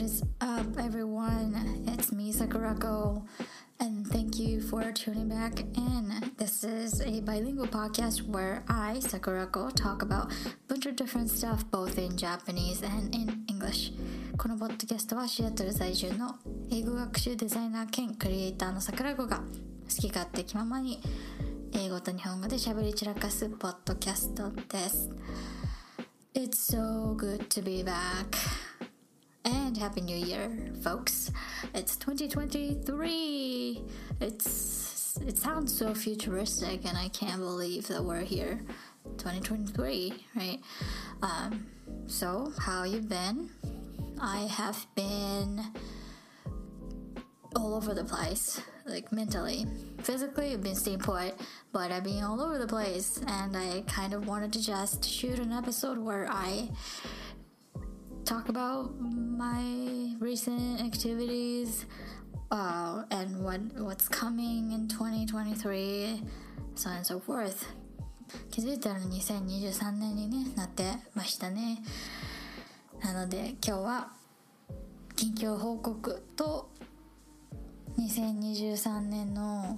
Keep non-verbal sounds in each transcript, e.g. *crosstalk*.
What is up, everyone? It's me, Sakurako, and thank you for tuning back in. This is a bilingual podcast where I, Sakurako, talk about a bunch of different stuff both in Japanese and in English. このポッドキャストはシアトル在住の英語学習デザイナー兼クリエイターの桜子が好き勝手気ままに英語と日本語で喋り散らかすポッドキャストです。It's so good to be back. And Happy New Year, folks. It's 2023. It's it sounds so futuristic and I can't believe that we're here. 2023, right? Um, so how you been? I have been all over the place, like mentally. Physically, I've been staying put, but I've been all over the place, and I kind of wanted to just shoot an episode where I talk about my recent activities uh, and what what's coming in 2023 so on and so forth 気づいたら2023年に、ね、なってましたねなので今日は近況報告と2023年の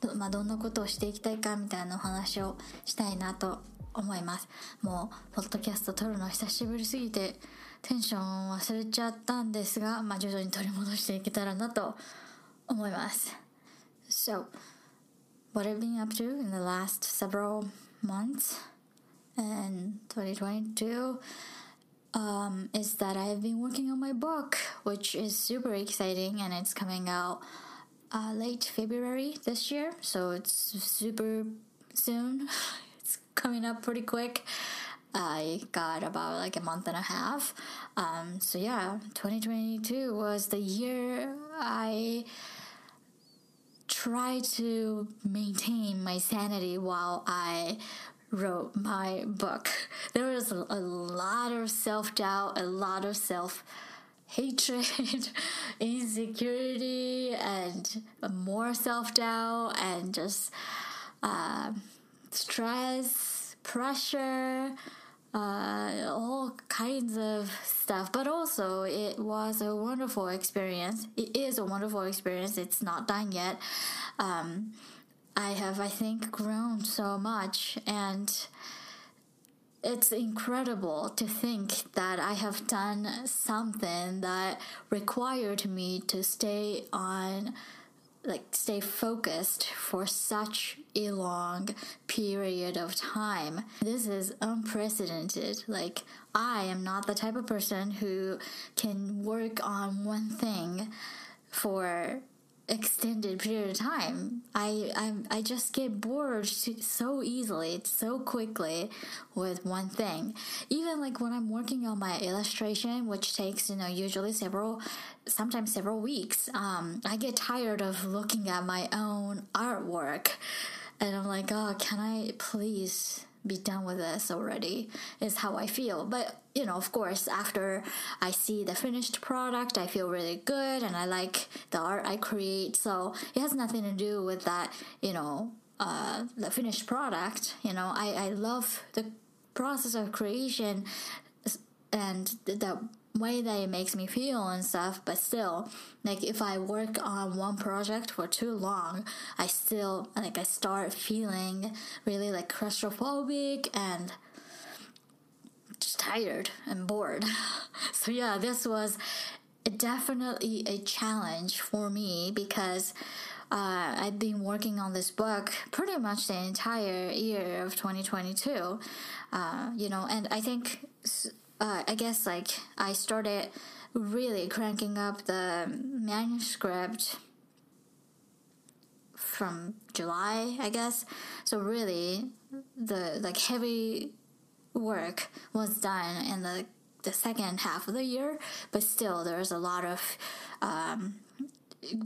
ど,、まあ、どんなことをしていきたいかみたいなお話をしたいなと思いますもうポッドキャスト撮るの久しぶりすぎてテンション忘れちゃったんですが、まあ、徐々に取り戻していけたらなと思います So what I've been up to in the last several months and 2022 um, is that I've been working on my book, which is super exciting, and it's coming out uh, late February this year, so it's super soon. *laughs* coming up pretty quick. I got about like a month and a half. Um, so yeah, 2022 was the year I tried to maintain my sanity while I wrote my book. There was a, lot of self doubt, a lot of self hatred, *laughs* insecurity, and more self doubt, and just. Uh, stress, pressure, uh, all kinds of stuff. But also, it was a wonderful experience. It is a wonderful experience. It's not done yet. Um, I have, I think, grown so much, and it's incredible to think that I have done something that required me to stay on like stay focused for such a long period of time. This is unprecedented. Like I am not the type of person who can work on one thing for extended period of time. I I I just get bored so easily, so quickly with one thing. Even like when I'm working on my illustration, which takes you know usually several, sometimes several weeks. Um, I get tired of looking at my own artwork, and I'm like, oh, can I please be done with this already is how I feel. But you know, of course, after I see the finished product, I feel really good and I like the art I create. So it has nothing to do with that, you know, uh, the finished product. You know, I, I love the process of creation and the way that it makes me feel and stuff but still like if i work on one project for too long i still like i start feeling really like claustrophobic and just tired and bored. *laughs* So yeah this was definitely a challenge for me because uh, I've been working on this book pretty much the entire year of 2022, uh, you know, and I think uh, I guess like I started really cranking up the manuscript from July, I guess. So really, the like heavy work was done in the the second half of the year, but still there's a lot of um,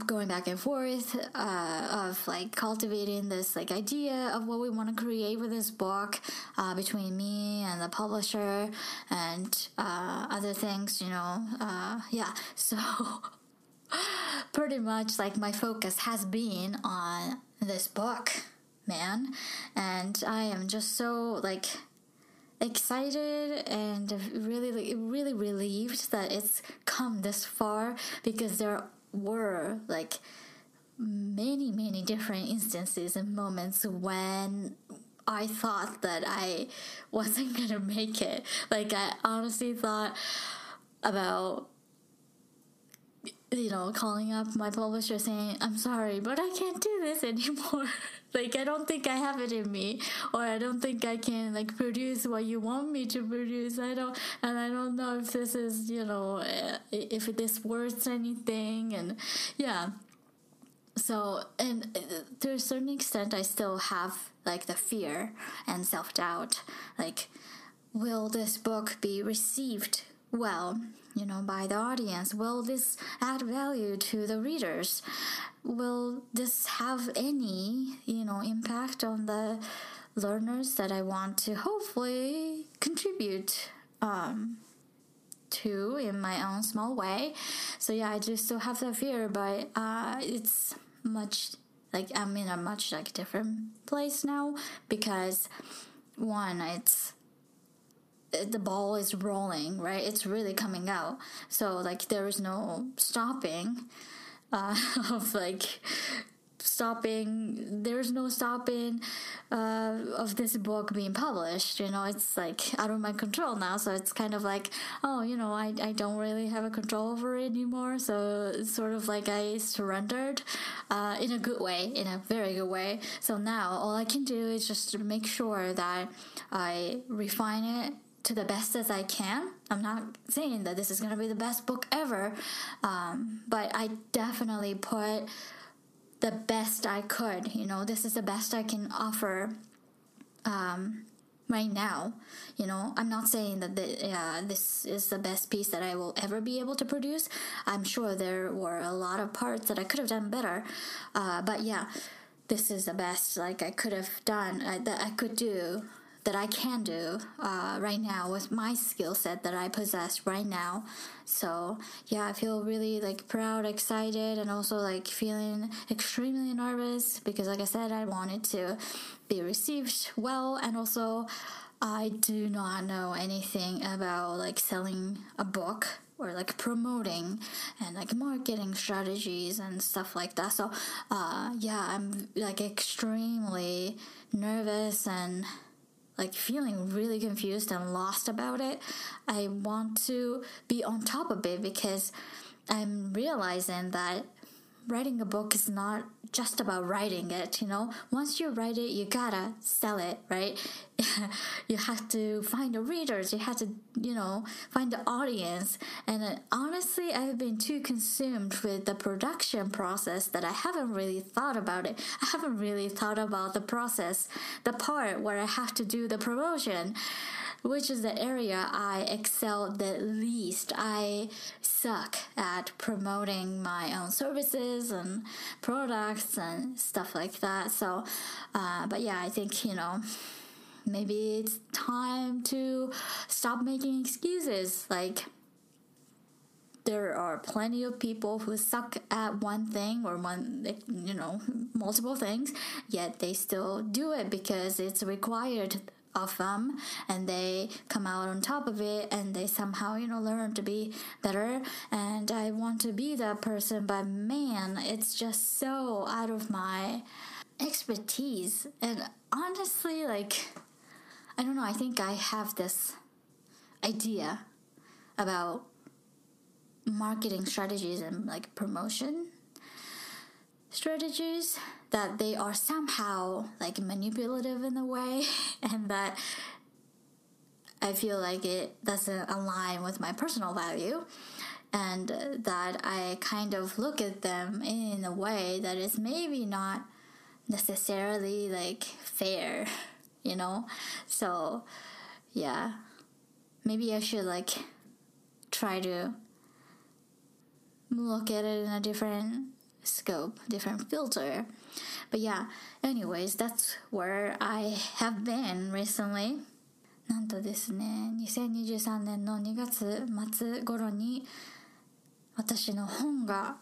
going back and forth uh, of like cultivating this like idea of what we want to create with this book uh, between me and the publisher and uh, other things you know uh, yeah. So *laughs* pretty much like my focus has been on this book man. And i am just so like excited and really, really relieved that it's come this far because there were like many, many different instances and moments when I thought that I *laughs* wasn't gonna make it. Like, I honestly thought about you know, calling up my publisher saying, I'm sorry, but I can't do this *laughs* anymore. Like, I don't think I have it in me, or I don't think I can, like, produce what you want me to produce. I don't, and I don't know if this is, you know, eh, if this worth anything. And yeah. So, and eh, to a certain extent, I still have, like, the fear and self doubt. Like, will this book be received well? You know, by the audience? Will this add value to the readers? Will this have any, you know, impact on the learners that I want to hopefully contribute um, to in my own small way? So yeah, I do still have that fear, but uh, it's much like I'm in a much like different place now because one, it's the ball is rolling, right? It's really coming out. So like there is no stopping uh, *laughs* of like stopping there's no stopping uh, of this book being published you know it's like out of my control now so it's kind of like oh you know i, I don't really have a control over it anymore so it's sort of like i surrendered uh, in a good way in a very good way so now all i can do is just make sure that i refine it to the best as I can. I'm not saying that this is going to be the best book ever, um, but I definitely put the best I could. You know, this is the best I can offer um, right now. You know, I'm not saying that the, uh, this is the best piece that I will ever be able to produce. I'm sure there were a lot of parts that I could have done better, uh, but yeah. This is the best like I could have done uh, that I could do that I can do uh, right now with my skill set that I possess right now. So yeah, I feel really like proud, excited, and also like feeling extremely nervous because, like I said, I wanted to be received well, and also I do not know anything about like selling a book or like promoting and like marketing strategies and stuff like that. So, uh, yeah, I'm like extremely nervous and like feeling really confused and lost about it. I want to be on top of it because I'm realizing that writing a book is not just about writing it, you know. Once you write it, you gotta sell it, right? *laughs* you have to find the readers, you have to, you know, find the audience. And uh, honestly, I've been too consumed with the production process that I haven't really thought about it. I haven't really thought about the process, the part where I have to do the promotion which is the area I excel the least. I suck at promoting my own services and products and stuff like that. So, uh, but yeah, I think, you know, maybe it's time to stop making excuses. Like, there are plenty of people who suck at one thing or one, you know, multiple things, yet they still do it because it's required of them and they come out on top of it and they somehow you know learn to be better. And i want to be that person but man it's just so out of my expertise. And honestly like i don't know i think i have this idea about marketing strategies and like promotion strategies that they are somehow like manipulative in a way *laughs* and that I feel like it doesn't align with my personal value and uh, that I kind of look at them in a way that is maybe not necessarily like fair, *laughs* you know? So, yeah. Maybe I should like try to look at it in a different scope, different filter. But yeah, anyways, that's where I have been recently. なんとですね、2023年の2月末頃に私の本が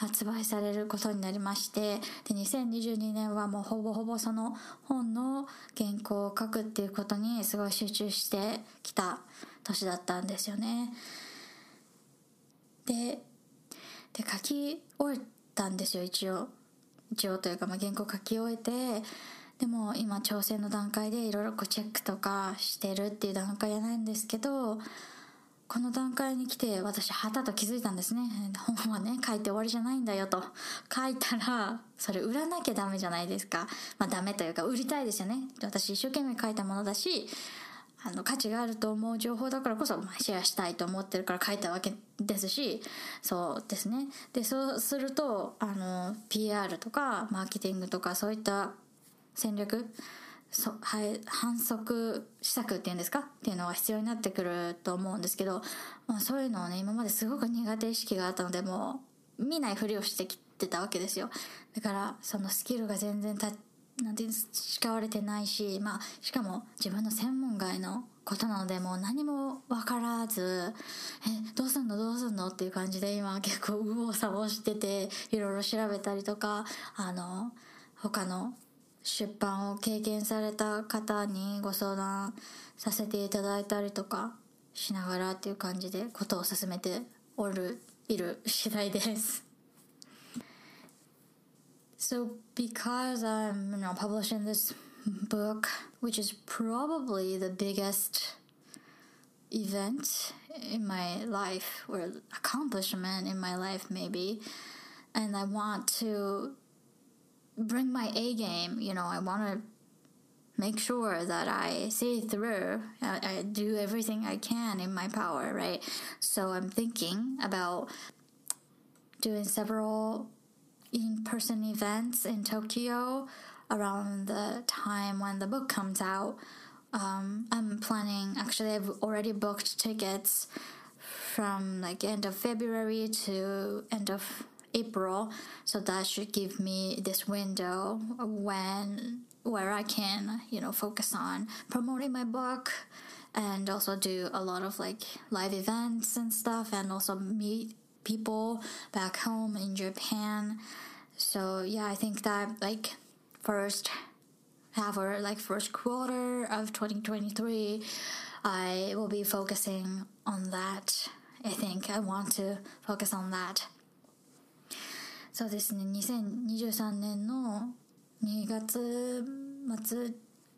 発売されることになりましてで2022年はもうほぼほぼその本の原稿を書くっていうことにすごい集中してきた年だったんですよねでで書き終えたんですよ一応。一応というか、まあ、原稿書き終えてでも今調整の段階でいろいろチェックとかしてるっていう段階じゃないんですけどこの段階に来て私はたと気づいたんですね。本はね書いて終わりじゃないんだよと。書いたらそれ売らなきゃダメじゃないですか。まあダメというか売りたいですよね。私一生懸命書いたものだしあの価値があると思う情報だからこそ、ま、シェアしたいと思ってるから書いたわけですしそうですね。でそうするとあの PR とかマーケティングとかそういった戦略そはい、反則施策っていうんですか？っていうのが必要になってくると思うんですけど、まあ、そういうのをね今まですごく苦手意識があったのでもう見ないふりをしてきてたわけですよ。だからそのスキルが全然たなんて培われてないし、まあ、しかも自分の専門外のことなのでもう何も分からずえどうすんの？どうすんの？っていう感じで今結構右往左往してていろいろ調べたりとかあの他の出版を経験された方にご相談させていただいたりとかしながらっていう感じでことを進めておるいる次第です。So because I'm you know publishing this book which is probably the biggest event in my life or accomplishment in my life maybe and I want to bring my A game. You know, I want to make sure that I see through. I, I, do everything I can in my power, right? So I'm thinking about doing several in-person events in Tokyo around the time when the book comes out. Um, I'm planning. Actually, I've already booked tickets from like end of February to end of April. So that should give me this window when where I can, you know, focus on promoting my book and also do a lot of like live events and stuff and also meet people back home in Japan. So yeah, I think that like first half or like first quarter of 2023 I will be focusing on that. I think I want to focus on that. そうですね2023年の2月末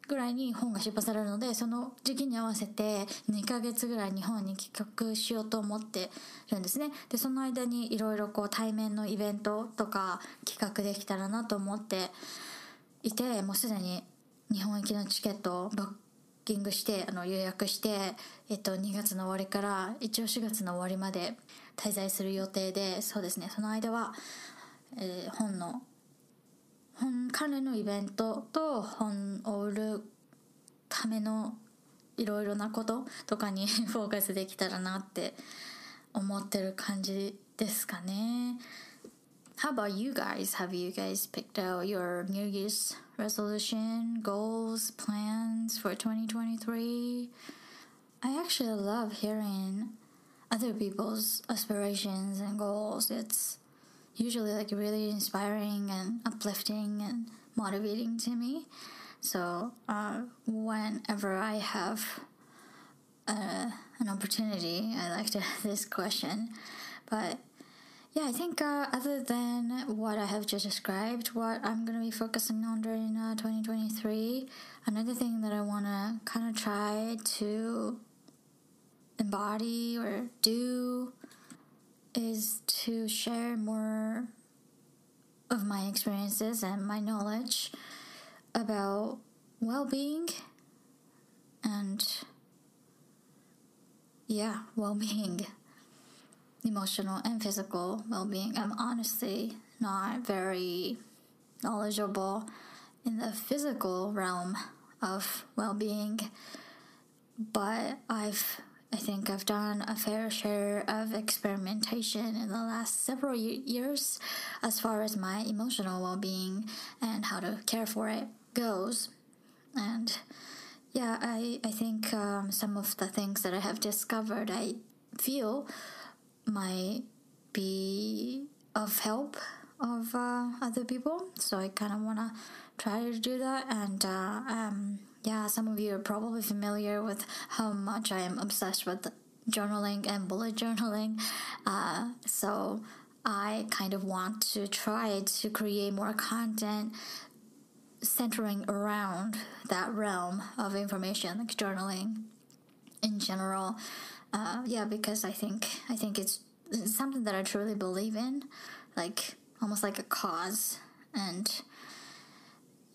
ぐらいに本が出版されるのでその時期に合わせて2ヶ月ぐらい日本に帰国しようと思ってるんですね。でその間にいろいろこう対面のイベントとか企画できたらなと思っていてもうすでに日本行きのチケットをブッキングしてあの予約して、えっと、2月の終わりから一応4月の終わりまで滞在する予定でそうですね。その間はえー、本の本関連のイベントと本を売るためのいろいろなこととかにフォーカスできたらなって思ってる感じですかね。How about you guys? Have you guys picked out your New Year's resolution, goals, plans for 2023? I actually love hearing other people's aspirations and goals. It's usually like really inspiring and uplifting and motivating to me. So uh, whenever I have uh, an opportunity, I like to ask *laughs* this question. But yeah, I think uh, other than what I have just described, what I'm going to be focusing on during uh, 2023, another thing that I want to kind of try to embody or do is to share more of my experiences and my knowledge about well being and, yeah, well being, *laughs* emotional and physical well being. I'm honestly not very knowledgeable in the physical realm of well being, but I've I think I've done a fair share of experimentation in the last several years as far as my emotional well being and how to care for it goes. And yeah, I, I think um, some of the things that I have discovered, I feel might be of help of uh, other people. So I kind of want to try to do that. And uh, um, yeah, some of you are probably familiar with how much I am obsessed with journaling and bullet journaling. Uh, so I kind of want to try to create more content centering around that realm of information, like journaling in general. Uh, yeah, because I think I think it's something that I truly believe in, like almost like a cause, and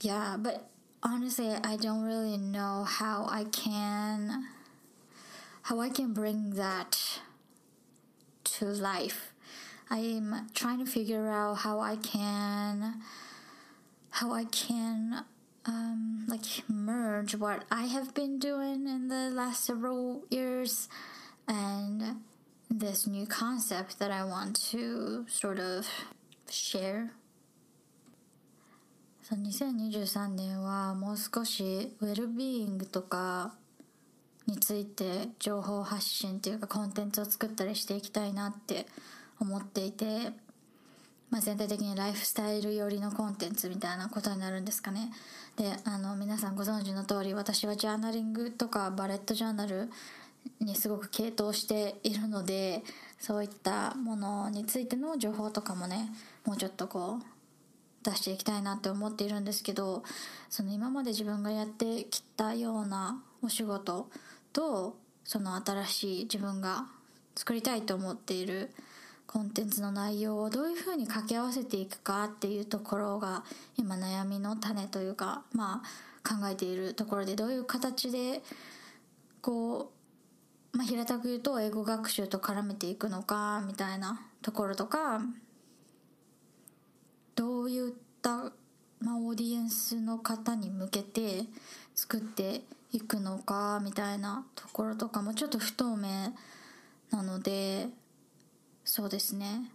yeah, but honestly, I don't really know how I can how I can bring that to life. I'm trying to figure out how I can how I can um, like merge what I have been doing in the last several years and this new concept that I want to sort of share 2023年はもう少しウェルビーイングとかについて情報発信っていうかコンテンツを作ったりしていきたいなって思っていて、まあ、全体的にライフスタイル寄りのコンテンツみたいなことになるんですかね。であの皆さんご存知の通り私はジャーナリングとかバレットジャーナルにすごく傾倒しているのでそういったものについての情報とかもねもうちょっとこう出していきたいなって思っているんですけどその今まで自分がやってきたようなお仕事とその新しい自分が作りたいと思っているコンテンツの内容をどういうふうに掛け合わせていくかっていうところが今悩みの種というかまあ考えているところでどういう形でこう、まあ、平たく言うと英語学習と絡めていくのかみたいなところとかどういった、まあ、オーディエンスの方に向けて作っていくのかみたいなところとかもちょっと不透明なのでそうですね。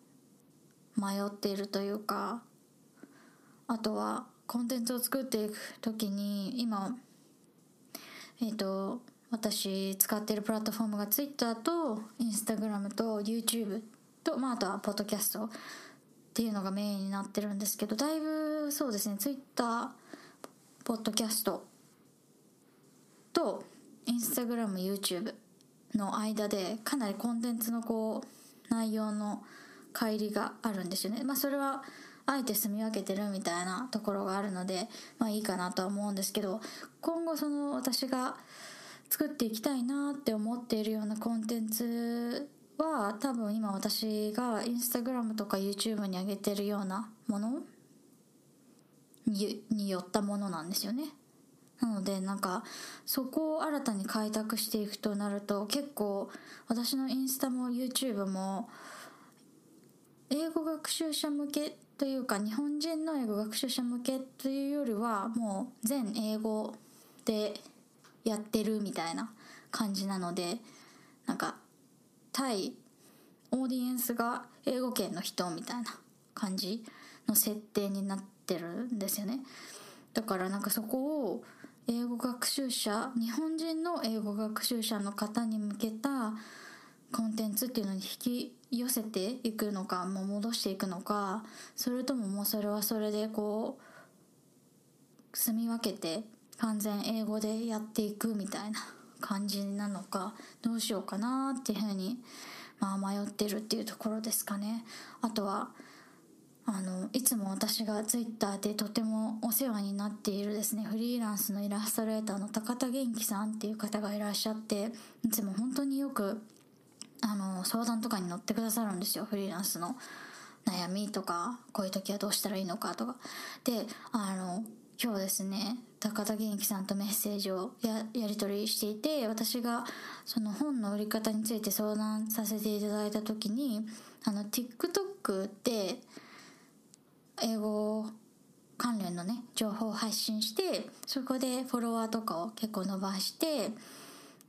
迷っているというかあとはコンテンツを作っていく時に今えっ、ー、と私使ってるプラットフォームが Twitter と Instagram と YouTube と、まあ、あとはポッドキャストっていうのがメインになってるんですけどだいぶそうですね Twitter ポッドキャストと Instagram、YouTube の間でかなりコンテンツのこう内容の乖離があるんですよね。まあそれはあえて住み分けてるみたいなところがあるのでまあいいかなとは思うんですけど今後その私が作っていきたいなって思っているようなコンテンツは多分今私が Instagram とか YouTube に上げてるようなものにによったものなんですよね。なのでなんかそこを新たに開拓していくとなると結構私のインスタも YouTube も英語学習者向けというか日本人の英語学習者向けというよりはもう全英語でやってるみたいな感じなのでなんか対オーディエンスが英語圏の人みたいな感じの設定になってるんですよね。だからなんかそこを英語学習者日本人の英語学習者の方に向けたコンテンツっていうのに引き寄せていくのかもう戻していくのかそれとももうそれはそれでこう住み分けて完全英語でやっていくみたいな。感じなのかどうしようかなっていうふうにまあ迷ってるっていうところですかね。あとはあのいつも私がツイッターでとてもお世話になっているですねフリーランスのイラストレーターの高田元気さんっていう方がいらっしゃっていつも本当によくあの相談とかに乗ってくださるんですよフリーランスの悩みとかこういう時はどうしたらいいのかとかであの今日ですね高田元気さんとメッセージをやり取りしていて私がその本の売り方について相談させていただいた時にあの TikTok って英語関連のね情報を発信してそこでフォロワーとかを結構伸ばして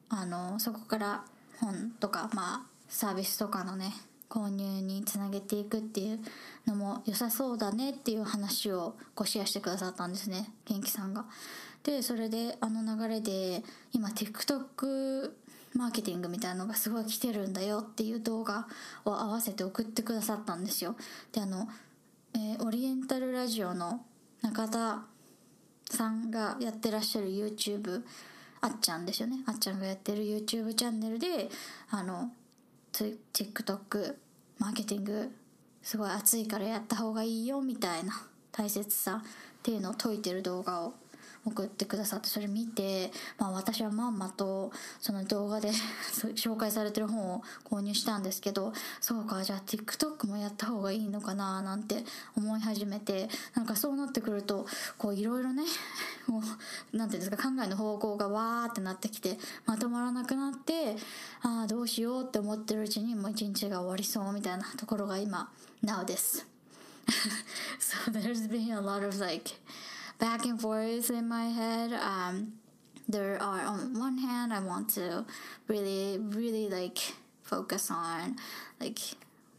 あのそこから本とかまあサービスとかのね購入につなげていくっていうのも良さそうだねっていう話をこうシェアしてくださったんですね元気さんが。でそれであの流れで今 TikTok マーケティングみたいなのがすごい来てるんだよっていう動画を合わせて送ってくださったんですよであの、えー、オリエンタルラジオの中田さんがやってらっしゃる YouTube あっちゃんですよねあっちゃんがやってる YouTube チャンネルであの TikTok マーケティングすごい熱いからやった方がいいよみたいな大切さっていうのを説いてる動画を送ってくださってそれ見て、まあ、私はまんまとその動画で *laughs* 紹介されてる本を購入したんですけどそうかじゃあ TikTok もやった方がいいのかななんて思い始めてなんかそうなってくるとこういろいろね *laughs* もうなんていうんですか考えの方向がわーってなってきてまとまらなくなってああどうしようって思ってるうちにもう一日が終わりそうみたいなところが今 Now です。*laughs* So there's been a lot of like back and forth in my head. Um, there are on one hand, I want to really, really like focus on like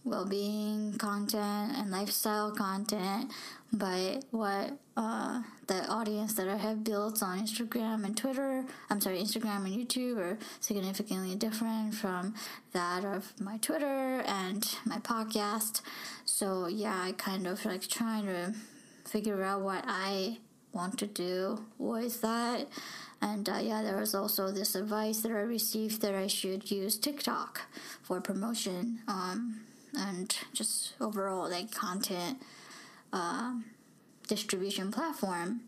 well-being content and lifestyle content but what uh, the audience that I have built on Instagram and Twitter, I'm sorry, Instagram and YouTube are significantly different from that of my Twitter and my podcast. So yeah, I kind of like trying to figure out what I want to do with that. And uh, yeah, there was also this advice that I received that I should use TikTok for promotion um, and just overall like content uh, distribution platform,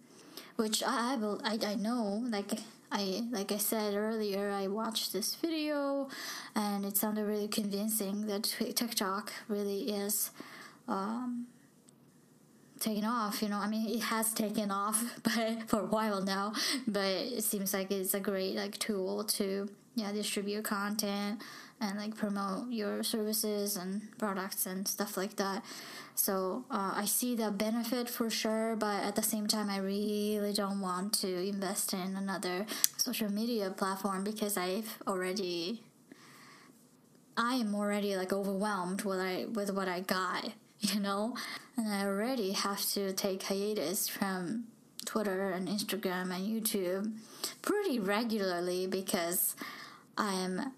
which I, I I know like I like I said earlier, I watched this video and it sounded really convincing that TikTok really is. Um, taken off you know i mean it has taken off *laughs* but for a while now but it seems like it's a great like tool to yeah distribute content and like promote your services and products and stuff like that. So uh, i see the benefit for sure but at the same time i really don't want to invest in another social media platform because i've already i am already like overwhelmed with i with what i got *laughs* you know? And I already have to take hiatus from Twitter and Instagram and YouTube pretty regularly because I'm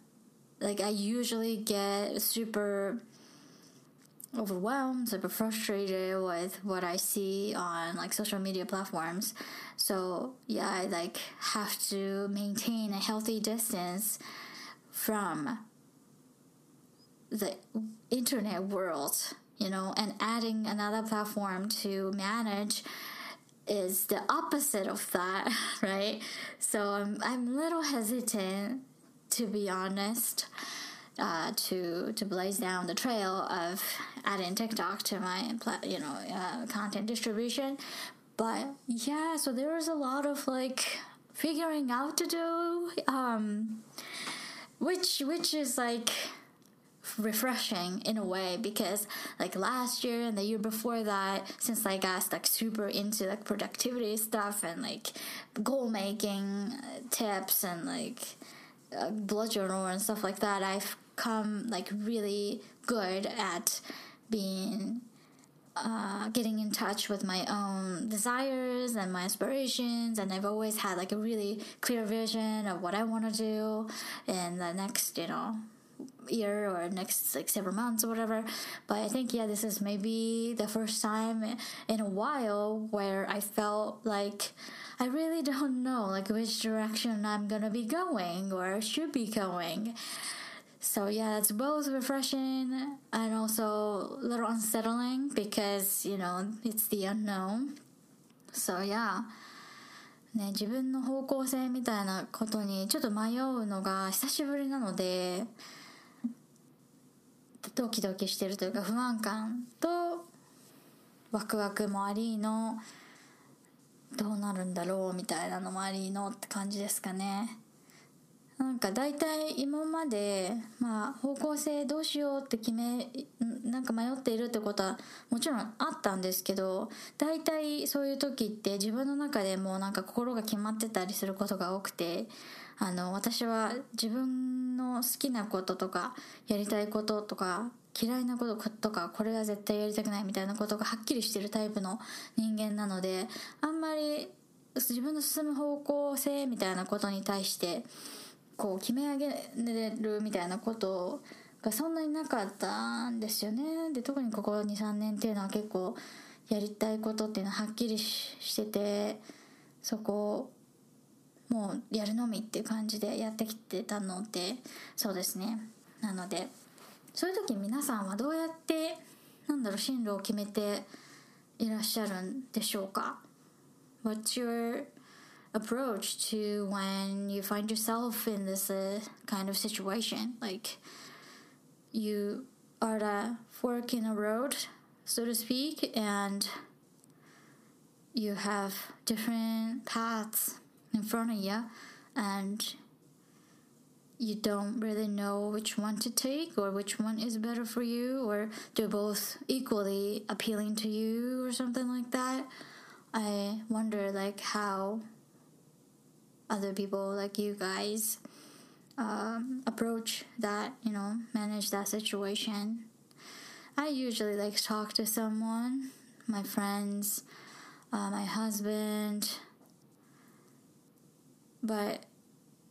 like, I usually get super overwhelmed, super frustrated with what I see on like social media platforms. So, yeah, I like have to maintain a healthy distance from the internet world you know, and adding another platform to manage is the opposite of that, *laughs* right? So I'm I'm a little hesitant, to be honest, uh, to to blaze down the trail of adding TikTok to my you know uh, content distribution. But yeah, so there is a lot of like figuring out to do, um, which which is like refreshing in a way because like last year and the year before that since i got like super into like productivity stuff and like goal making uh, tips and like uh, bullet journal and stuff like that i've come like really good at being uh, getting in touch with my own desires and my aspirations and i've always had like a really clear vision of what i want to do in the next you know year or next like several months or whatever but i think yeah this is maybe the first time in a while where i felt like i really don't know like which direction i'm gonna be going or should be going so yeah it's both refreshing and also a little unsettling because you know it's the unknown so yeah ね、自分の方向性みたいなことにちょっと迷うのが久しぶりなので ドキドキしてるというか不安感とワクワクもありのどうなるんだろうみたいなのもありのって感じですかね。なんか大体今までまあ方向性どうしようって決めなんか迷っているってことはもちろんあったんですけど大体そういう時って自分の中でもなんか心が決まってたりすることが多くてあの私は自分の好きなこととかやりたいこととか嫌いなこととかこれは絶対やりたくないみたいなことがはっきりしてるタイプの人間なのであんまり自分の進む方向性みたいなことに対してこう決め上げれるみたいなことがそんなになかったんですよね。で特にここ23年っていうのは結構やりたいことっていうのははっきりしててそこもうやるのみっていう感じでやってきてたのでそうですねなのでそういう時皆さんはどうやってなんだろう進路を決めていらっしゃるんでしょうか What's your approach to when you find yourself in this kind of situation? Like you are at a fork in a road, so to speak, and you have different paths in front of you, and you don't really know which one to take or which one is better for you or they're both equally appealing to you or something like that. I wonder like how other people like you guys um, approach that you know manage that situation. I usually like talk to someone my friends uh, my husband but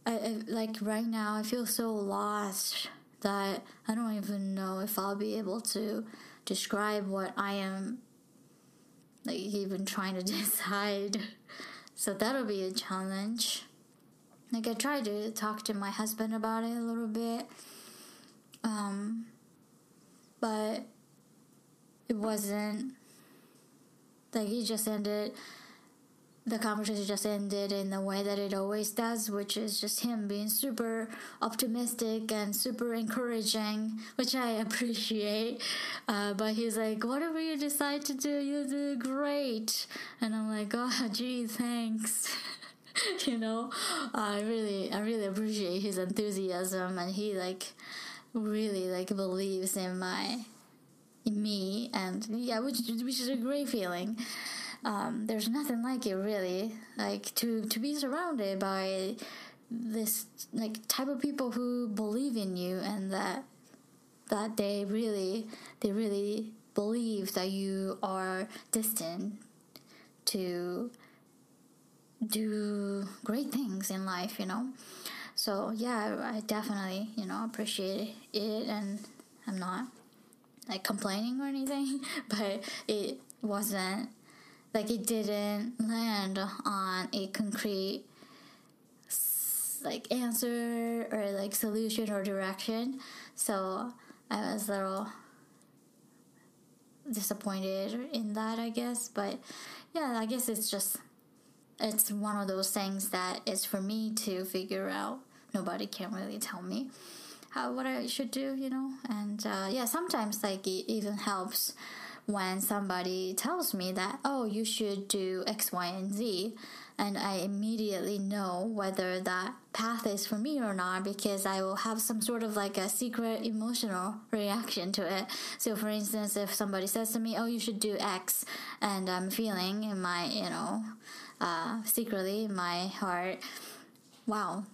I, I like right now I feel so lost that I don't even know if I'll be able to describe what I am like even trying to *laughs* decide. So that'll be a challenge. Like I tried to talk to my husband about it a little bit. Um but it wasn't like he just ended the conversation just ended in the way that it always does, which is just him being super optimistic and super encouraging, which I *laughs* appreciate. Uh, but he's like, whatever you decide to do, you do great. And I'm like, oh, *laughs* gee, thanks. *laughs* you know, I really, I really appreciate his enthusiasm, and he like really like believes in my, in me, and yeah, which which is a great feeling um, there's nothing like it really. Like to to be surrounded by this like type of people who believe in you and that that they really they really believe that you are destined to do great things in life you know? So yeah i definitely you know appreciate it and i'm not like complaining or anything *laughs* but it wasn't like it didn't land on a concrete like answer or like solution or direction. So i was a little disappointed in that i guess. But yeah i guess it's just it's one of those things that is for me to figure out. Nobody can really tell me how what i should do you know? And uh, yeah sometimes like it even helps when somebody tells me that, oh, you should do X, Y, and Z, and I immediately know whether that path is for me or not because I will have some sort of like a secret emotional reaction to it. So, for instance, if somebody says to me, oh, you should do X, and I'm feeling in my, you know, uh, secretly in my heart, wow,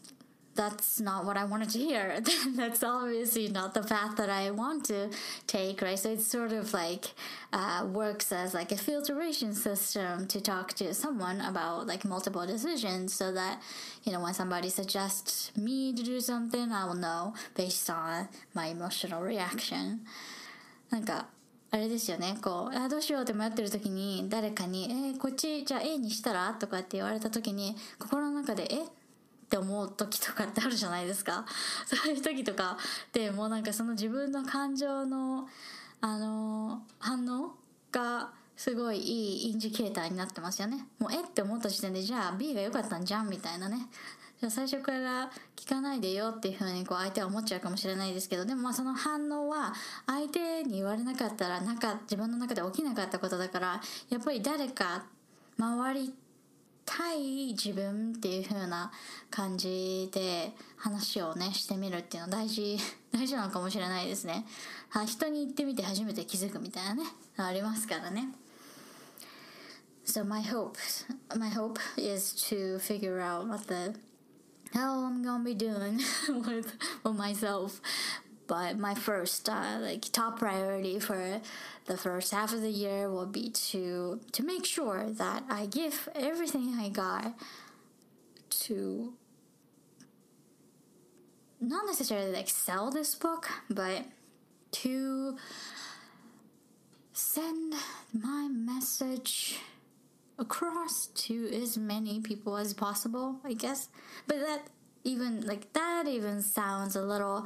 that's not what I wanted to hear. *laughs* that's obviously not the path that I want to take, right? So it's sort of like uh, works as like a filtration system to talk to someone about like multiple decisions, so that you know when somebody suggests me to do something, I will know based on my emotional reaction. なんかあれですよねこうあどうしようって迷ってる時に誰かに「えー、こっちじゃあ A にしたら?」とかって言われた時に心の中で「え って思う時とかってあるじゃないですか。*laughs* そういう時とか。でもうなんかその自分の感情のあの反応がすごいいいインジケーターになってますよね。もうえって思った時点でじゃあ B が良かったんじゃんみたいなね。じゃあ最初から聞かないでよっていうふうにこう相手は思っちゃうかもしれないですけど。でもまあその反応は相手に言われなかったらなんか自分の中で起きなかったことだからやっぱり誰か周り対自分っていう風な感じで話をねしてみるっていうのは大事大事なのかもしれないですね人に言ってみて初めて気づくみたいなねありますからね So my hope my hope is to figure out what the hell I'm gonna be doing with, with myself but my first uh, like top priority for the first half of the year will be to to make sure that I give everything I got to not necessarily like sell this book, but to send my message across to as many people as possible, I guess. But that even like that even sounds a little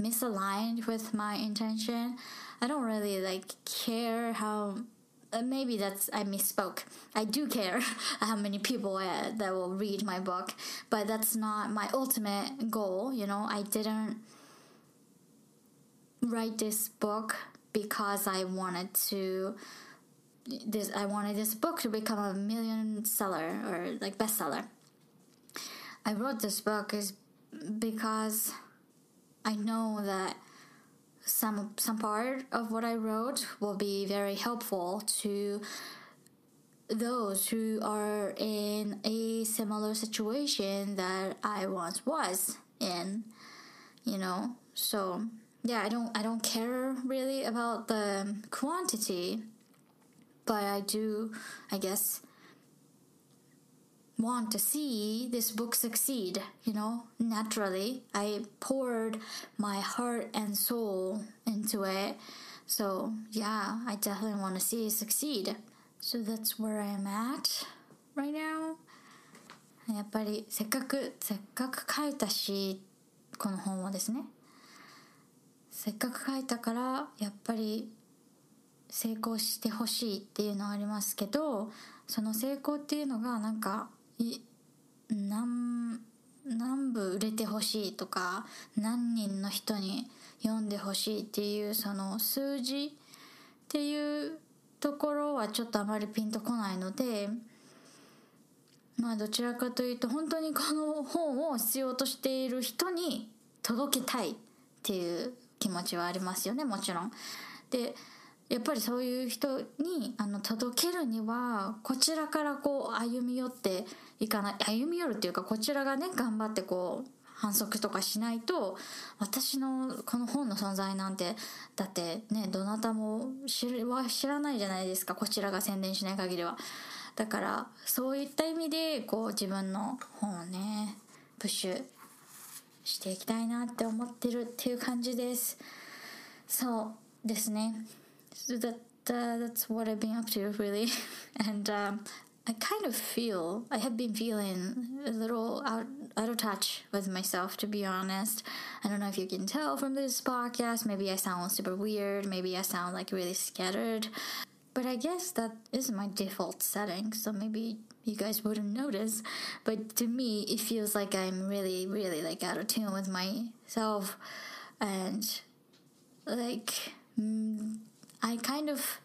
misaligned with my intention. I don't really like care how uh, maybe that's I misspoke. I do care *laughs* how many people uh, that will read my book, but that's not my ultimate goal. You know, I didn't write this book because I wanted to. This I wanted this book to become a million seller or like bestseller. I wrote this book is because I know that some some part of what I wrote will be very helpful to those who are in a similar situation that I once was in, you know. So yeah, I don't I don't care really about the quantity, but I do I guess want to see this book succeed, you know, naturally. I poured my heart and soul into it. So, yeah, I definitely want to see it succeed. So that's where I'm at right now. やっぱりせっかくせっかく書いたしこの本をですねせっかく書いたからやっぱり成功してほしいっていうのはありますけどその成功っていうのがなんかい何何部売れてほしいとか何人の人に読んでほしいっていうその数字っていうところはちょっとあまりピンとこないのでまあどちらかというと本当にこの本を必要としている人に届けたいっていう気持ちはありますよねもちろん。でやっぱりそういう人にあの届けるにはこちらからこう歩み寄っていかない。歩み寄るっていうかこちらがね頑張ってこう反則とかしないと私のこの本の存在なんてだってねどなたも知らないじゃないですか。こちらが宣伝しない限りは。だからそういった意味でこう自分の本をねプッシュしていきたいなって思ってるっていう感じです。そうですね。So that uh, that's what I've been up to really, *laughs* and um, I kind of feel I have been feeling a little out out of touch with myself to be honest. I don't know if you can tell from this podcast. Maybe I sound super weird. Maybe I sound like really scattered. But I guess that is my default setting, so maybe you guys wouldn't notice. But to me, it feels like I'm really, really like out of tune with myself, and like. Mm, I kind of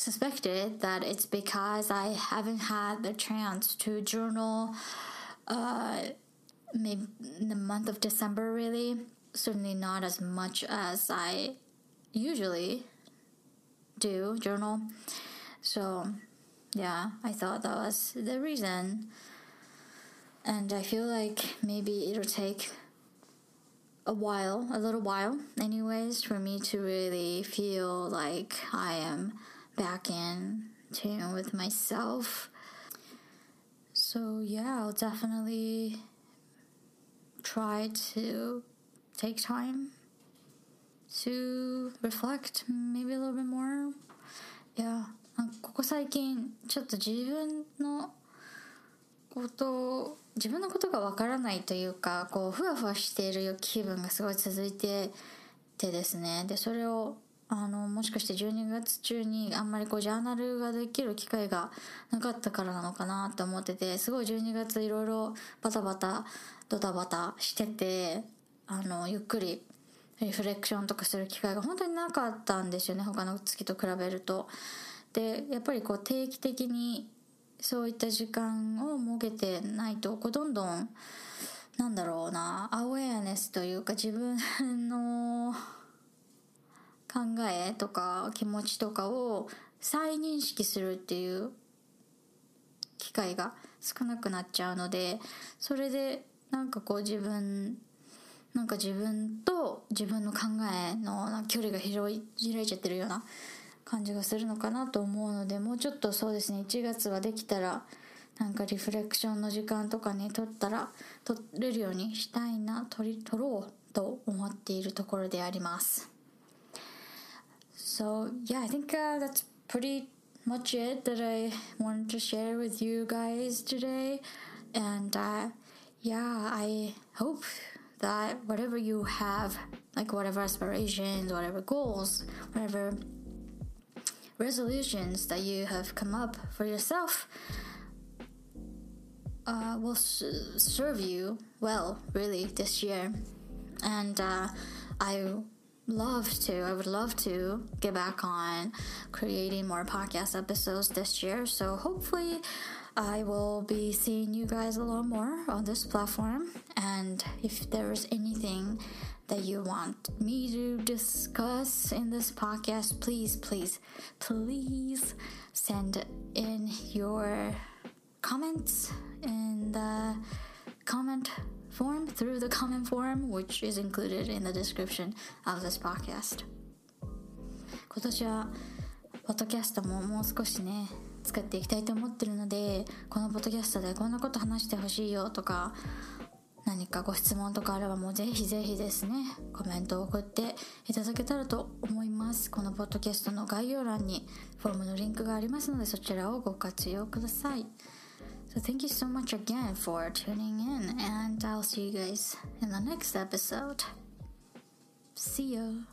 suspected that it's because I haven't had the chance to journal uh, maybe in the month of December, really. Certainly not as much as I usually do journal. So, yeah, I thought that was the reason. And I feel like maybe it'll take a while, a little while, anyways, for me to really feel like I am back in tune with myself. So, yeah, I'll definitely try to take time to reflect maybe a little bit more. Yeah. ここ最近ちょっと自分のこと自分のことがわからないというかこうふわふわしている気分がすごい続いててですねでそれをあのもしかして12月中にあんまりこうジャーナルができる機会がなかったからなのかなと思っててすごい12月いろいろバタバタドタバタしててあのゆっくりリフレクションとかする機会が本当になかったんですよね他の月と比べると。でやっぱりこう定期的にそういった時間を設けてないとこうどんどんなんだろうなアウェアネスというか自分の考えとか気持ちとかを再認識するっていう機会が少なくなっちゃうのでそれでなんかこう自分なんか自分と自分の考えの距離が広い開いちゃってるような感じがするのかなと思うのでもうちょっとそうですね1月はできたらなんかリフレクションの時間とかね取ったら取れるようにしたいな取り取ろうと思っているところであります。So yeah I think、uh, that's pretty much it that I wanted to share with you guys today and uh, yeah I hope that whatever you have like whatever aspirations whatever goals whatever resolutions that you have come up for yourself uh, will serve you well, really, this year. And uh, I love to, I would love to get back on creating more podcast episodes this year. So hopefully, I will be seeing you guys a lot more on this platform. And if there's anything that you want me to discuss in this podcast, please, please, please send in your comments in the comment form through the comment form, which is included in the description of this podcast. 今年はポッドキャストももう少しね作っていきたいと思ってるのでこのポッドキャストでこんなこと話してほしいよとか何かご質問とかあればもうぜひぜひですねコメントを送っていただけたらと思いますこのポッドキャストの概要欄にフォームのリンクがありますのでそちらをご活用ください So thank you so much again for tuning in, and I'll see you guys in the next episode. See you.